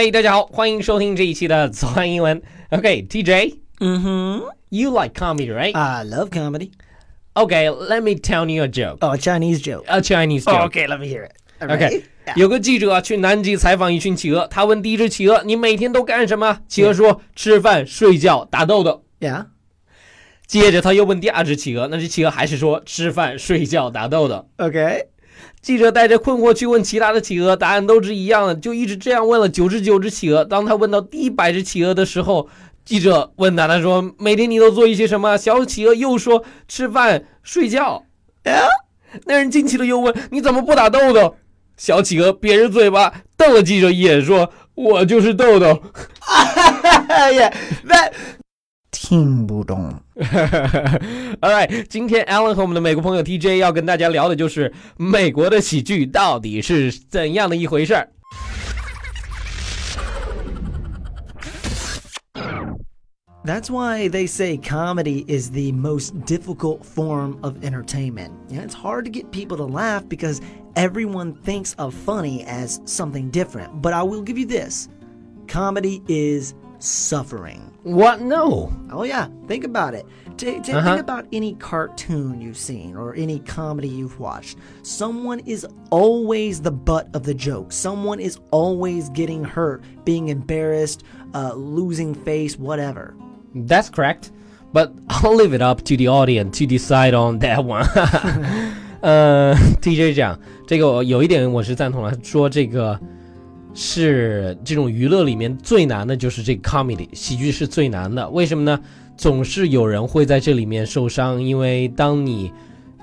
嗨，大家好，欢迎收听这一期的早安英文。OK，TJ，、Mm-hmm. you like comedy, right? I love comedy. okay, let me tell you a joke. Oh, a Chinese joke. A Chinese joke. okay, let me hear it. OK，Yeah. 有个记者啊去南极采访一群企鹅，他问第一只企鹅：“你每天都干什么？”企鹅说：“吃饭、睡觉、打豆豆。Yeah. ”接着他又问第二只企鹅，那只企鹅还是说：“吃饭、睡觉、打豆豆。Okay. ”记者带着困惑去问其他的企鹅，答案都是一样的，就一直这样问了九十九只企鹅。当他问到第一百只企鹅的时候，记者问他，他说：“每天你都做一些什么？”小企鹅又说：“吃饭、睡觉。”那人惊奇的又问：“你怎么不打豆豆？”小企鹅瘪着嘴巴瞪了记者一眼，说：“我就是豆豆。yeah. That 听不懂。 All right，今天 Alan 和我们的美国朋友 TJ 要跟大家聊的就是美国的喜剧到底是怎样的一回事儿。 That's why they say comedy is the most difficult form of entertainment. Yeah, it's hard to get people to laugh because everyone thinks of funny as something different. But I will give you this comedy is suffering. What? No. Oh yeah, think about it. Ta- ta- Uh-huh. Think about any cartoon you've seen or any comedy you've watched. Someone is always the butt of the joke. Someone is always getting hurt, being embarrassed, uh, losing face, whatever. That's correct. But I'll leave it up to the audience to decide on that one. 呃，TJ 讲这个我有一点我是赞同了，说这个 是这种娱乐里面最难的就是这个 comedy 喜剧是最难的，为什么呢？总是有人会在这里面受伤，因为当你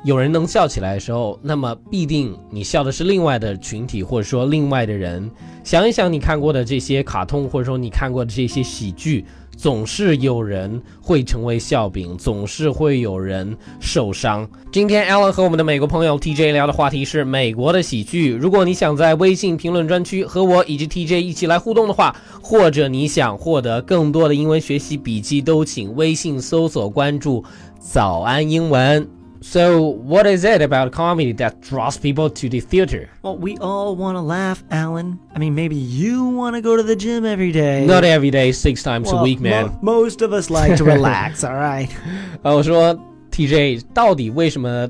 有人能笑起来的时候，那么必定你笑的是另外的群体，或者说另外的人。想一想你看过的这些卡通，或者说你看过的这些喜剧，总是有人会成为笑柄，总是会有人受伤。今天 Alan 和我们的美国朋友 TJ 聊的话题是美国的喜剧。如果你想在微信评论专区和我以及 TJ 一起来互动的话，或者你想获得更多的英文学习笔记，都请微信搜索关注“早安英文”。So, what is it about comedy that draws people to the theater? Well, we all want to laugh, Alan. I mean, maybe you want to go to the gym every day. Not every day, six times a Well, week, man. mo- most of us like to relax, all right? 呃，我说 TJ 到底为什么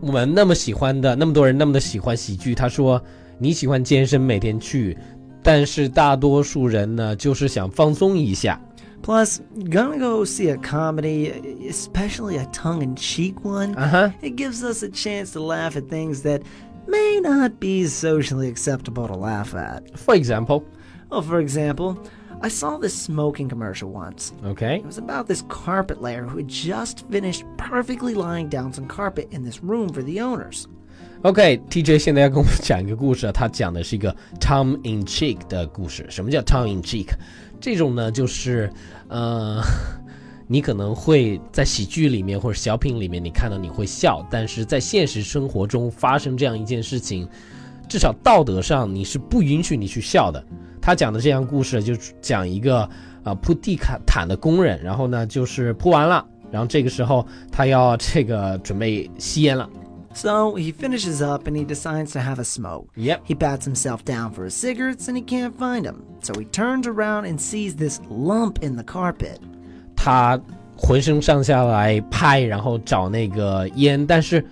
我们那么喜欢的，那么多人那么的喜欢喜剧？他说你喜欢健身，每天去，但是大多数人呢，就是想放松一下。 Plus, gonna go see a comedy, especially a tongue in cheek one. 啊哈， It gives us a chance to laugh at things that may not be socially acceptable to laugh at. For example, Well, for example, I saw this smoking commercial once. OK， It was about this carpet layer who had just finished perfectly lying down some carpet in this room for the owners. OK，TJ 现在要跟我们讲一个故事，他讲的是一个 tongue in cheek 的故事。什么叫 tongue in cheek？ 这种呢，就是呃，你可能会在喜剧里面或者小品里面，你看到你会笑，但是在现实生活中发生这样一件事情，至少道德上你是不允许你去笑的。他讲的这样故事就讲一个啊铺地毯毯的工人，然后呢就是铺完了，然后这个时候他要这个准备吸烟了。So he finishes up and he decides to have a smoke. Yep. He pats himself down for his cigarettes and he can't find them. So he turns around and sees this lump in the carpet. 他浑身上下来拍，然后找那个烟，但是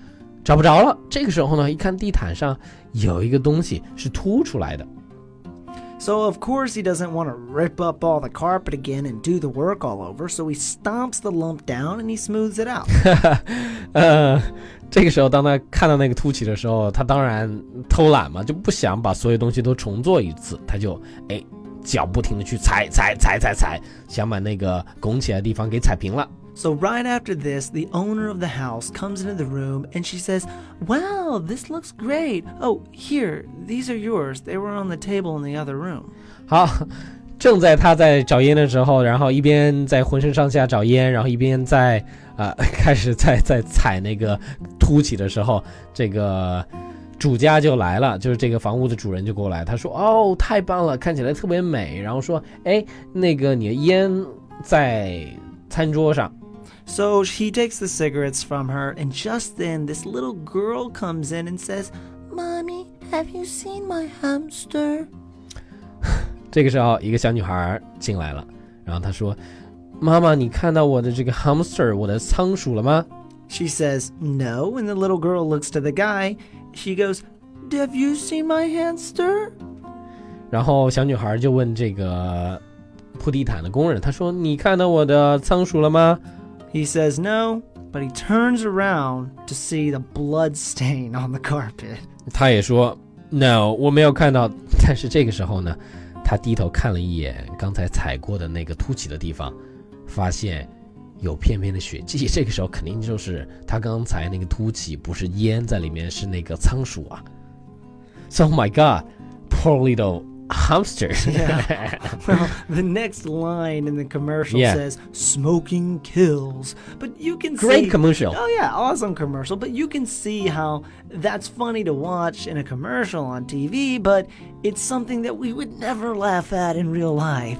找不着了。这个时候呢，一看地毯上有一个东西是凸出来的。 So, of course, he doesn't want to rip up all the carpet again and do the work all over, so he stomps the lump down and he smooths it out. 呃，这个时候当他看到那个凸起的时候，他当然偷懒嘛，就不想把所有东西都重做一次，他就哎脚不停的去踩踩踩踩踩，想把那个拱起来的地方给踩平了。So, right after this, the owner of the house comes into the room and she says, Wow, this looks great. Oh, here, these are yours. They were on the table in the other room. 好，正在他在找烟的时候，然后一边在浑身上下找烟，然后一边在啊、呃开始在在踩那个凸起的时候，这个主家就来了，就是这个房屋的主人就过来，他说：“哦，太棒了，看起来特别美。”然后说：“哎，那个你的烟在餐桌上。” So he takes the cigarettes from her, and just then this little girl comes in and says, Mommy, have you seen my hamster? 这个时候，一个小女孩进来了，然后她说：“妈妈，你看到我的这个 hamster，我的仓鼠了吗 She says no, and the little girl looks to the guy. She goes, Have you seen my hamster?？” 然后小女孩就问这个铺地毯的工人：“她说你看到我的仓鼠了吗 He says no, but he turns around to see the blood stain on the carpet.？” 她也说：“No，我没有看到。”但是这个时候呢，她低头看了一眼刚才踩过的那个凸起的地方，发现有片片的血迹。这个时候肯定就是她刚才那个凸起不是烟在里面，是那个仓鼠啊。So oh my God, poor little hamster. Yeah. well, the next line in the commercial Yeah. says "smoking kills," but you can Great see. commercial. Oh yeah, awesome commercial. But you can see how that's funny to watch in a commercial on TV, but it's something that we would never laugh at in real life.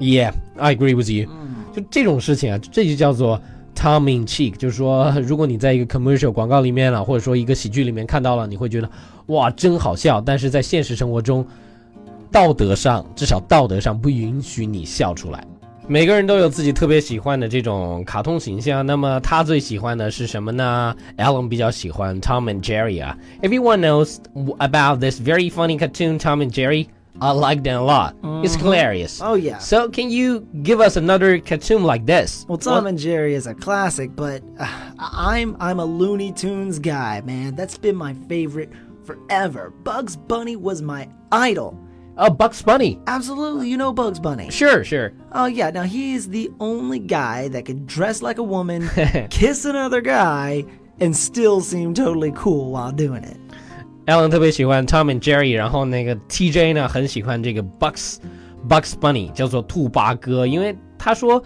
Yeah, I agree with you. 就这种事情啊，这就叫做 tongue in cheek，就是说，如果你在一个 commercial 广告里面了，或者说一个喜剧里面看到了，你会觉得哇，真好笑。但是在现实生活中， 道德上至少道德上不允许你笑出来。每个人都有自己特别喜欢的这种卡通形象，那么他最喜欢的是什么呢？Alan 比较喜欢 Tom and Jerry 啊。Everyone knows about this very funny cartoon Tom and Jerry. I like them a lot. It's hilarious. Oh yeah. So can you give us another cartoon like this? Well, Tom and Jerry is a classic, but uh, I'm I'm a Looney Tunes guy, man. That's been my favorite forever. Bugs Bunny was my idol. Oh, Bugs Bunny. Absolutely, you know Bugs Bunny. Sure, sure. Oh yeah, now he is the only guy that could dress like a woman, kiss another guy, and still seem totally cool while doing it. Alan 特别喜欢 Tom and Jerry，然后那个 TJ 呢很喜欢这个 Bugs Bugs Bunny，叫做兔八哥，因为他说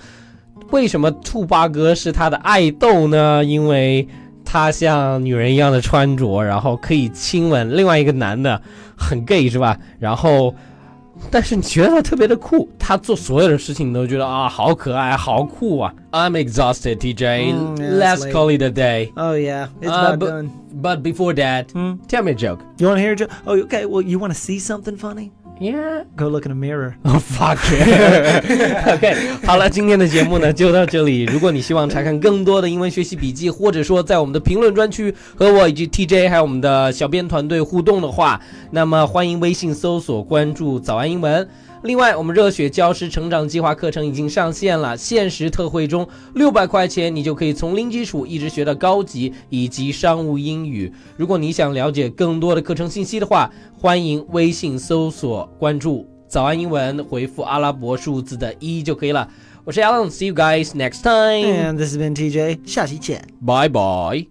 为什么兔八哥是他的爱豆呢？因为 他像女人一样的穿着，然后可以亲吻另外一个男的，很 gay 是吧？然后。但是你觉得他特别的酷，他做所有的事情你都觉得啊，好可爱，好酷啊！I'm exhausted, TJ. Mm, yeah, it's Let's late. call it a day. Oh yeah, it's Uh, about but- done. But before that, tell me a joke. You want to hear a joke? Oh, okay. Well, you want to see something funny? Yeah. Go look in a mirror. Oh fuck. OK，好了，今天的节目呢就到这里。如果你希望查看更多的英文学习笔记，或者说在我们的评论专区和我以及 TJ 还有我们的小编团队互动的话，那么欢迎微信搜索关注“早安英文”。另外，我们热血教师成长计划课程已经上线了，限时特惠中，六百块钱你就可以从零基础一直学到高级以及商务英语。如果你想了解更多的课程信息的话，欢迎微信搜索关注“早安英文”，回复阿拉伯数字的一就可以了。我是 Alan，see you guys next time，And this has been TJ. 下期见。bye bye。